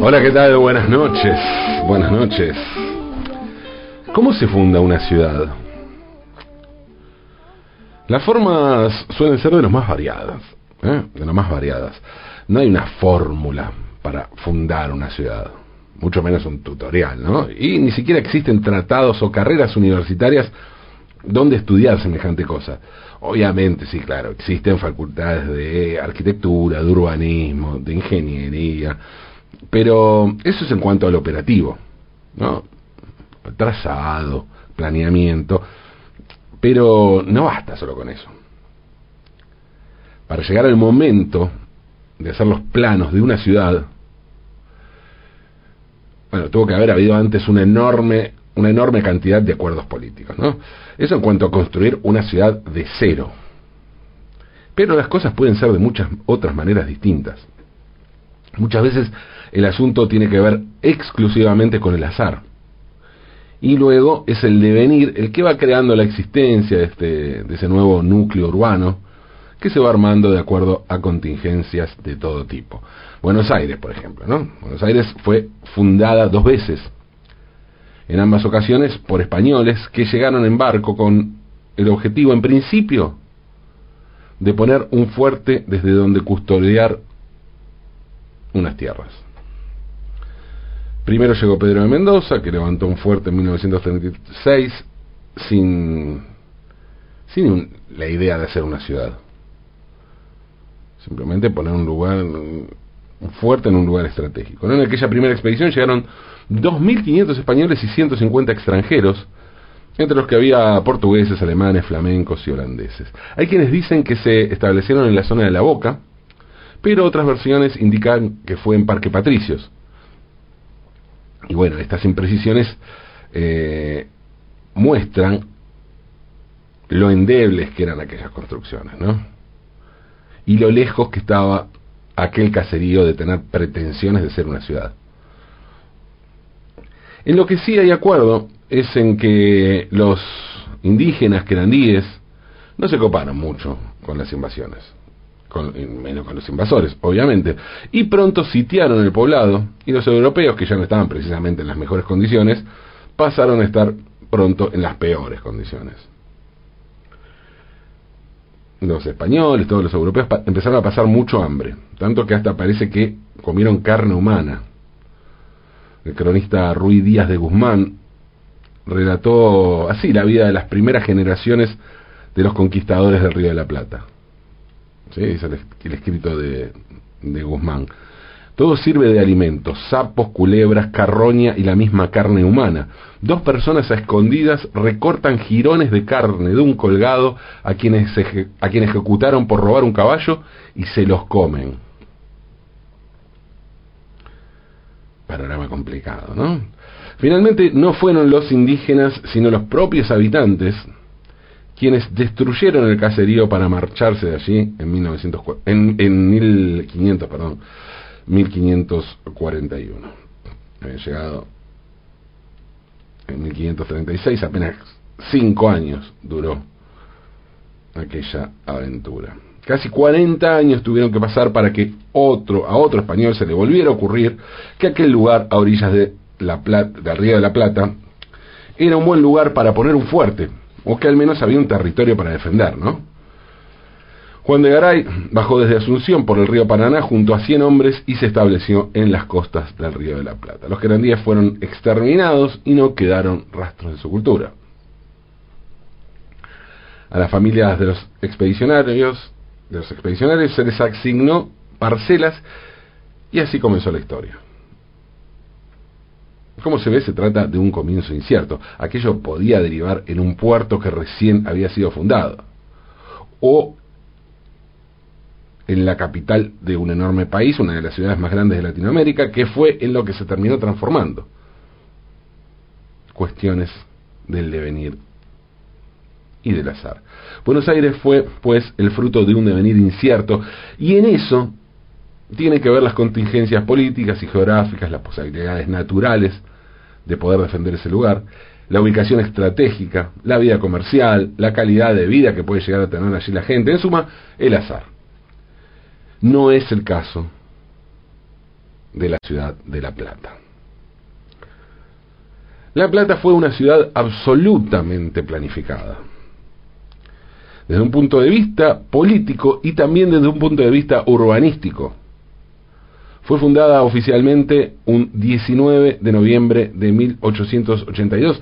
Hola, ¿qué tal? Buenas noches. Buenas noches. ¿Cómo se funda una ciudad? Las formas suelen ser de las más variadas, ¿eh? de las más variadas. No hay una fórmula para fundar una ciudad, mucho menos un tutorial, ¿no? Y ni siquiera existen tratados o carreras universitarias donde estudiar semejante cosa. Obviamente, sí, claro, existen facultades de arquitectura, de urbanismo, de ingeniería, pero eso es en cuanto al operativo, ¿no? Trazado, planeamiento, pero no basta solo con eso. Para llegar al momento de hacer los planos de una ciudad, bueno, tuvo que haber habido antes una enorme, una enorme cantidad de acuerdos políticos, ¿no? Eso en cuanto a construir una ciudad de cero. Pero las cosas pueden ser de muchas otras maneras distintas. Muchas veces el asunto tiene que ver exclusivamente con el azar. Y luego es el devenir el que va creando la existencia de, este, de ese nuevo núcleo urbano que se va armando de acuerdo a contingencias de todo tipo. Buenos Aires, por ejemplo, ¿no? Buenos Aires fue fundada dos veces, en ambas ocasiones por españoles que llegaron en barco con el objetivo, en principio, de poner un fuerte desde donde custodiar unas tierras. Primero llegó Pedro de Mendoza, que levantó un fuerte en 1936 sin, sin la idea de hacer una ciudad. Simplemente poner un lugar un fuerte en un lugar estratégico. En aquella primera expedición llegaron 2.500 españoles y 150 extranjeros, entre los que había portugueses, alemanes, flamencos y holandeses. Hay quienes dicen que se establecieron en la zona de la Boca, pero otras versiones indican que fue en Parque Patricios, y bueno, estas imprecisiones eh, muestran lo endebles que eran aquellas construcciones, ¿no? Y lo lejos que estaba aquel caserío de tener pretensiones de ser una ciudad. En lo que sí hay acuerdo es en que los indígenas querandíes no se coparon mucho con las invasiones con, menos con los invasores, obviamente, y pronto sitiaron el poblado y los europeos, que ya no estaban precisamente en las mejores condiciones, pasaron a estar pronto en las peores condiciones. Los españoles, todos los europeos empezaron a pasar mucho hambre, tanto que hasta parece que comieron carne humana. El cronista Ruy Díaz de Guzmán relató así la vida de las primeras generaciones de los conquistadores del Río de la Plata. ¿Sí? es el, escrito de, Guzmán. Todo sirve de alimento, sapos, culebras, carroña y la misma carne humana. Dos personas a escondidas recortan jirones de carne de un colgado a quienes, a quien ejecutaron por robar un caballo y se los comen. Panorama complicado, ¿no? Finalmente no fueron los indígenas, sino los propios habitantes quienes destruyeron el caserío para marcharse de allí en, 1900, en, en 1500, perdón, 1541. Habían llegado en 1536, apenas cinco años duró aquella aventura. Casi 40 años tuvieron que pasar para que otro, a otro español se le volviera a ocurrir que aquel lugar a orillas de la Plata, del Río de la Plata era un buen lugar para poner un fuerte o que al menos había un territorio para defender, ¿no? Juan de Garay bajó desde Asunción por el río Paraná junto a 100 hombres y se estableció en las costas del río de la Plata. Los querandíes fueron exterminados y no quedaron rastros de su cultura. A las familias de los expedicionarios, de los expedicionarios se les asignó parcelas y así comenzó la historia. Como se ve, se trata de un comienzo incierto. Aquello podía derivar en un puerto que recién había sido fundado. O en la capital de un enorme país, una de las ciudades más grandes de Latinoamérica, que fue en lo que se terminó transformando. Cuestiones del devenir y del azar. Buenos Aires fue, pues, el fruto de un devenir incierto, y en eso tiene que ver las contingencias políticas y geográficas, las posibilidades naturales de poder defender ese lugar, la ubicación estratégica, la vida comercial, la calidad de vida que puede llegar a tener allí la gente, en suma, el azar. No es el caso de la ciudad de La Plata. La Plata fue una ciudad absolutamente planificada. Desde un punto de vista político y también desde un punto de vista urbanístico. Fue fundada oficialmente un 19 de noviembre de 1882,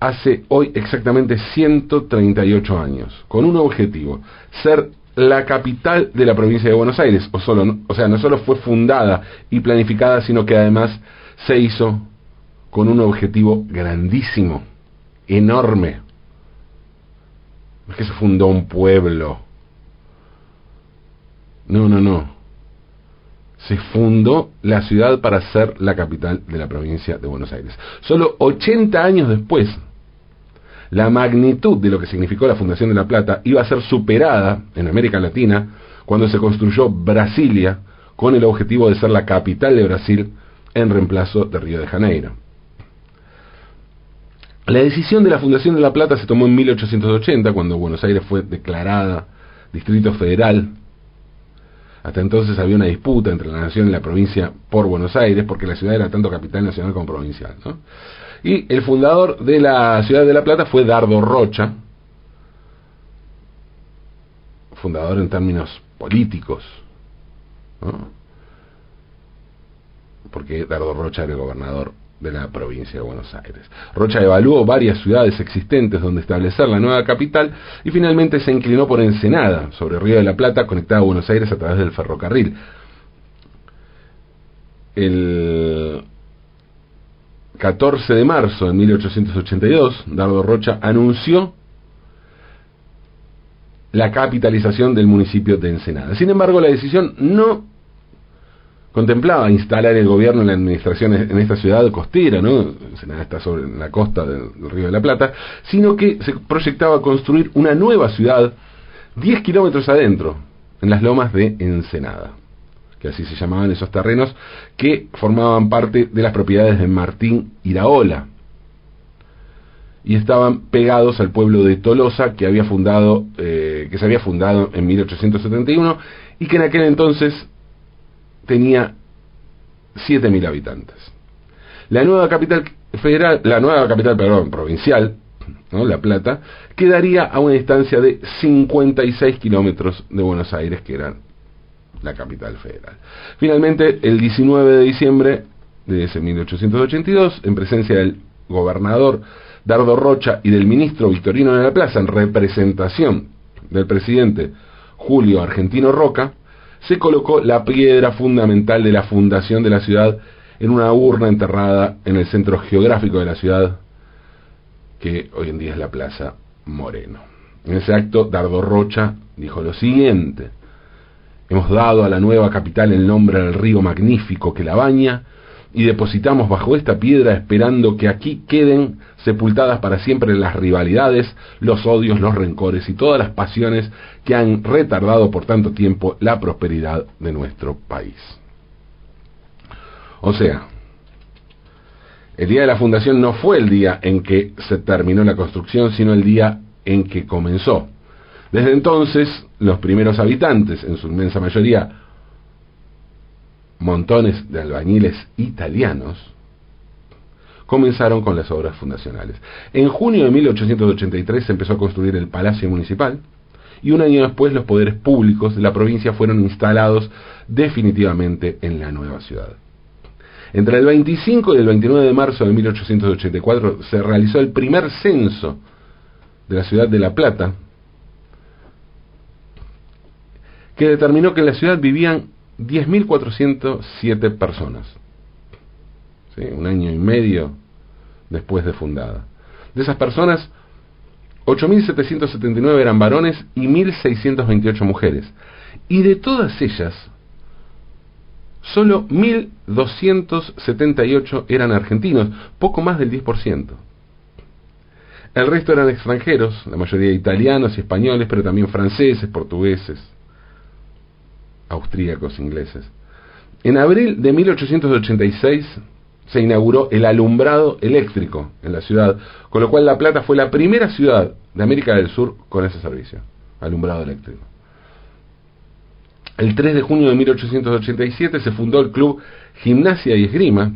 hace hoy exactamente 138 años, con un objetivo, ser la capital de la provincia de Buenos Aires, o, solo, o sea, no solo fue fundada y planificada, sino que además se hizo con un objetivo grandísimo, enorme. No es que se fundó un pueblo. No, no, no. Se fundó la ciudad para ser la capital de la provincia de Buenos Aires. Solo 80 años después, la magnitud de lo que significó la fundación de La Plata iba a ser superada en América Latina cuando se construyó Brasilia con el objetivo de ser la capital de Brasil en reemplazo de Río de Janeiro. La decisión de la fundación de La Plata se tomó en 1880, cuando Buenos Aires fue declarada Distrito Federal. Hasta entonces había una disputa entre la nación y la provincia por Buenos Aires, porque la ciudad era tanto capital nacional como provincial. Y el fundador de la ciudad de La Plata fue Dardo Rocha, fundador en términos políticos, porque Dardo Rocha era el gobernador de la provincia de Buenos Aires. Rocha evaluó varias ciudades existentes donde establecer la nueva capital y finalmente se inclinó por Ensenada, sobre Río de la Plata, conectada a Buenos Aires a través del ferrocarril. El 14 de marzo de 1882, Dardo Rocha anunció la capitalización del municipio de Ensenada. Sin embargo, la decisión no contemplaba instalar el gobierno en la administración en esta ciudad costera, ¿no? Ensenada está sobre la costa del, Río de la Plata, sino que se proyectaba construir una nueva ciudad 10 kilómetros adentro, en las lomas de Ensenada, que así se llamaban esos terrenos que formaban parte de las propiedades de Martín Iraola y estaban pegados al pueblo de Tolosa que había fundado eh, que se había fundado en 1871 y que en aquel entonces tenía 7.000 habitantes. La nueva capital federal, la nueva capital, perdón, provincial. La Plata, quedaría a una distancia de 56 kilómetros de Buenos Aires, que era la capital federal. Finalmente, el 19 de diciembre de ese 1882, en presencia del gobernador Dardo Rocha y del ministro Victorino de la Plaza, en representación del presidente Julio Argentino Roca, se colocó la piedra fundamental de la fundación de la ciudad en una urna enterrada en el centro geográfico de la ciudad, que hoy en día es la Plaza Moreno. En ese acto, Dardo Rocha dijo lo siguiente, hemos dado a la nueva capital el nombre del río magnífico que la baña, y depositamos bajo esta piedra esperando que aquí queden sepultadas para siempre las rivalidades, los odios, los rencores y todas las pasiones que han retardado por tanto tiempo la prosperidad de nuestro país. O sea, el día de la fundación no fue el día en que se terminó la construcción, sino el día en que comenzó. Desde entonces, los primeros habitantes, en su inmensa mayoría montones de albañiles italianos, comenzaron con las obras fundacionales. En junio de 1883 se empezó a construir el Palacio Municipal y un año después los poderes públicos de la provincia fueron instalados definitivamente en la nueva ciudad. Entre el 25 y el 29 de marzo de 1884 se realizó el primer censo de la ciudad de La Plata, que determinó que en la ciudad vivían 10.407 personas. Un año y medio después de fundada. De esas personas, 8.779 eran varones y 1.628 mujeres. Y de todas ellas, solo 1.278 eran argentinos, poco más del 10%. El resto eran extranjeros, la mayoría italianos y españoles, pero también franceses, portugueses, austríacos, ingleses. En abril de 1886 se inauguró el alumbrado eléctrico en la ciudad, con lo cual La Plata fue la primera ciudad de América del Sur con ese servicio, alumbrado eléctrico. El 3 de junio de 1887 se fundó el club Gimnasia y Esgrima,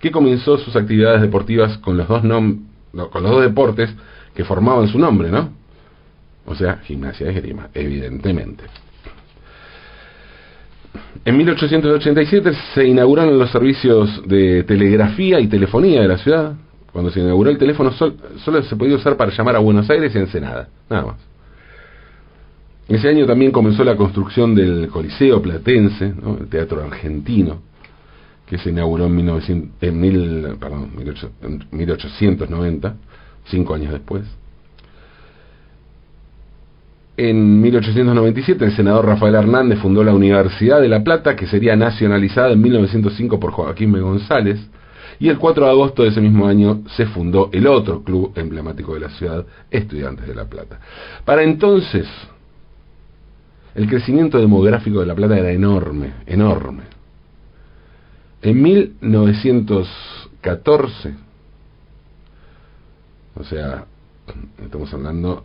que comenzó sus actividades deportivas con los dos, con los dos deportes que formaban su nombre, ¿no? O sea, gimnasia y esgrima, evidentemente. En 1887 se inauguraron los servicios de telegrafía y telefonía de la ciudad. Cuando se inauguró el teléfono solo se podía usar para llamar a Buenos Aires y Ensenada, nada más. Ese año también comenzó la construcción del Coliseo Platense, el Teatro Argentino, que se inauguró en, 1900, en, mil, perdón, 1890, cinco años después. En 1897 el senador Rafael Hernández fundó la Universidad de La Plata, que sería nacionalizada en 1905 por Joaquín B. González, y el 4 de agosto de ese mismo año se fundó el otro club emblemático de la ciudad, Estudiantes de La Plata. Para entonces, el crecimiento demográfico de La Plata era enorme, enorme. En 1914, o sea, estamos hablando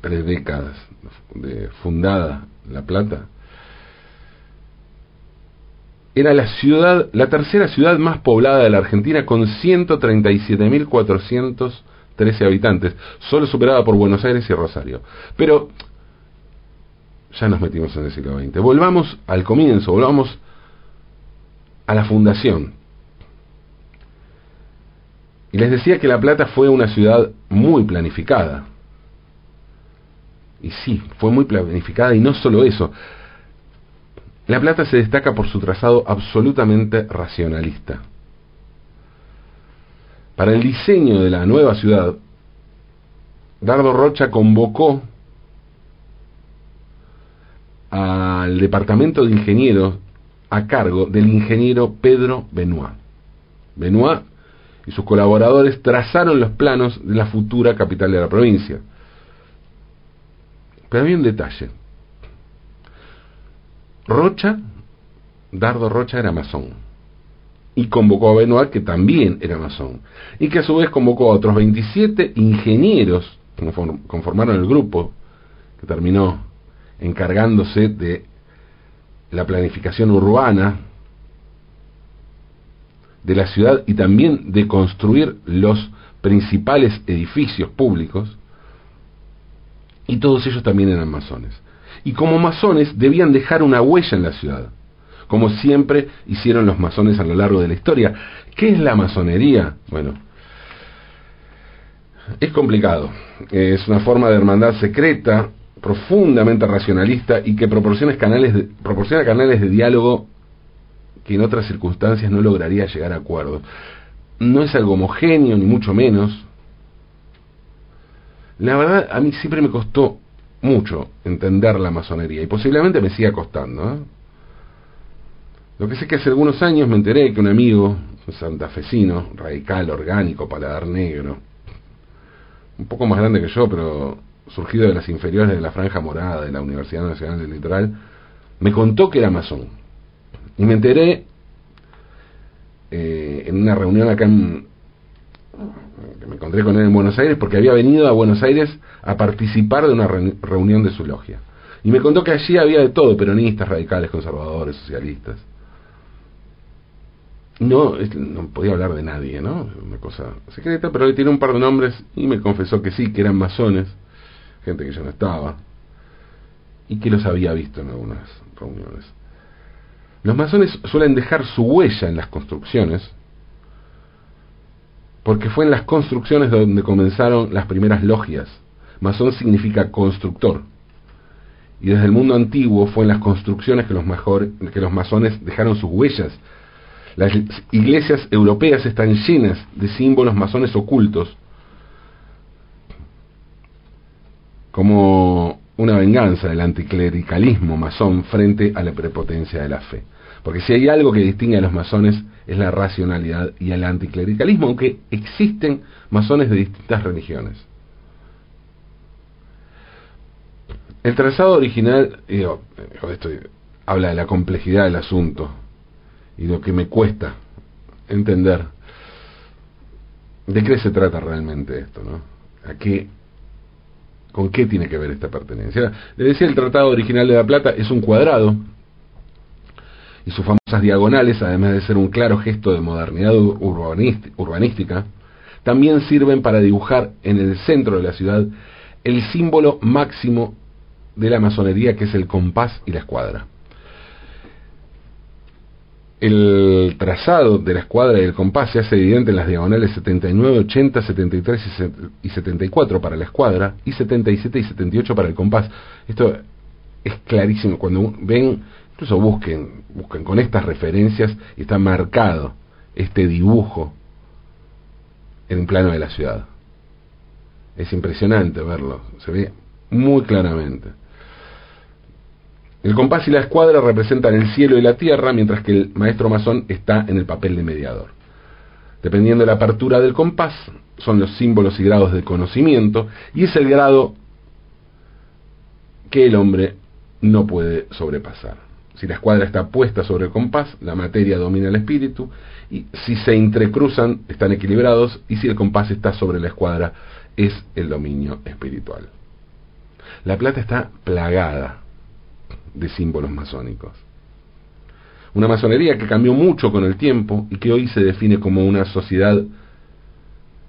tres décadas de fundada La Plata, era la ciudad, la tercera ciudad más poblada de la Argentina con 137.413 habitantes, solo superada por Buenos Aires y Rosario. Pero ya nos metimos en el siglo XX. Volvamos al comienzo, volvamos a la fundación. Y les decía que La Plata fue una ciudad muy planificada. Y sí, fue muy planificada y no solo eso. La Plata se destaca por su trazado absolutamente racionalista. Para el diseño de la nueva ciudad, Dardo Rocha convocó al departamento de ingenieros a cargo del ingeniero Pedro Benoit. Benoit y sus colaboradores trazaron los planos de la futura capital de la provincia. Pero había un detalle. Rocha, Dardo Rocha era masón. Y convocó a Benoit, que también era masón. Y que a su vez convocó a otros 27 ingenieros que conformaron el grupo, que terminó encargándose de la planificación urbana de la ciudad y también de construir los principales edificios públicos, y todos ellos también eran masones. Y como masones debían dejar una huella en la ciudad, como siempre hicieron los masones a lo largo de la historia. ¿Qué es la masonería? Bueno, es complicado. Es una forma de hermandad secreta, profundamente racionalista y que proporciona canales de, proporciona canales de diálogo que en otras circunstancias no lograría llegar a acuerdos. No es algo homogéneo, ni mucho menos, la verdad, a mí siempre me costó mucho entender la masonería y posiblemente me siga costando. ¿eh? Lo que sé que hace algunos años me enteré que un amigo, un santafesino, radical, orgánico, paladar negro, un poco más grande que yo, pero surgido de las inferiores de la Franja Morada de la Universidad Nacional del Litoral, me contó que era masón. Y me enteré eh, en una reunión acá en, que me encontré con él en Buenos Aires porque había venido a Buenos Aires a participar de una reunión de su logia. Y me contó que allí había de todo, peronistas, radicales, conservadores, socialistas. No, no podía hablar de nadie, ¿no? Una cosa secreta, pero él tiene un par de nombres y me confesó que sí, que eran masones, gente que ya no estaba, y que los había visto en algunas reuniones. Los masones suelen dejar su huella en las construcciones, porque fue en las construcciones donde comenzaron las primeras logias. Masón significa constructor. Y desde el mundo antiguo fue en las construcciones que los, que los masones dejaron sus huellas. Las iglesias europeas están llenas de símbolos masones ocultos, como una venganza del anticlericalismo masón frente a la prepotencia de la fe. Porque si hay algo que distingue a los masones es la racionalidad y el anticlericalismo, aunque existen masones de distintas religiones. El trazado original, digo, esto habla de la complejidad del asunto y lo que me cuesta entender de qué se trata realmente esto, ¿no? A qué ¿Con qué tiene que ver esta pertenencia? Le decía, el Tratado Original de la Plata es un cuadrado y sus famosas diagonales, además de ser un claro gesto de modernidad urbanística, también sirven para dibujar en el centro de la ciudad el símbolo máximo de la masonería que es el compás y la escuadra. El trazado de la escuadra y el compás se hace evidente en las diagonales 79, 80, 73 y 74 para la escuadra y 77 y 78 para el compás. Esto es clarísimo. Cuando ven, incluso busquen, busquen con estas referencias y está marcado este dibujo en un plano de la ciudad. Es impresionante verlo, se ve muy claramente. El compás y la escuadra representan el cielo y la tierra, mientras que el maestro masón está en el papel de mediador. Dependiendo de la apertura del compás, son los símbolos y grados de conocimiento, y es el grado que el hombre no puede sobrepasar. Si la escuadra está puesta sobre el compás, la materia domina el espíritu, y si se entrecruzan, están equilibrados, y si el compás está sobre la escuadra, es el dominio espiritual. La plata está plagada de símbolos masónicos. Una masonería que cambió mucho con el tiempo y que hoy se define como una sociedad,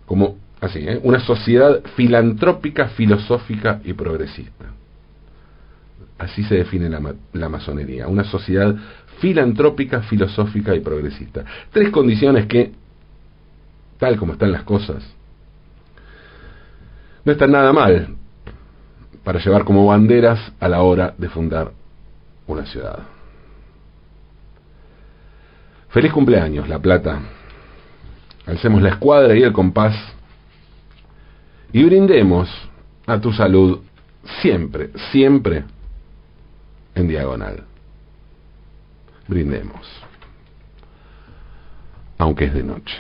como así, ¿eh? una sociedad filantrópica, filosófica y progresista. Así se define la, masonería, una sociedad filantrópica, filosófica y progresista. Tres condiciones que, tal como están las cosas, no están nada mal para llevar como banderas a la hora de fundar una ciudad. Feliz cumpleaños, La Plata. Alcemos la escuadra y el compás y brindemos a tu salud siempre, siempre en diagonal. Brindemos, aunque es de noche.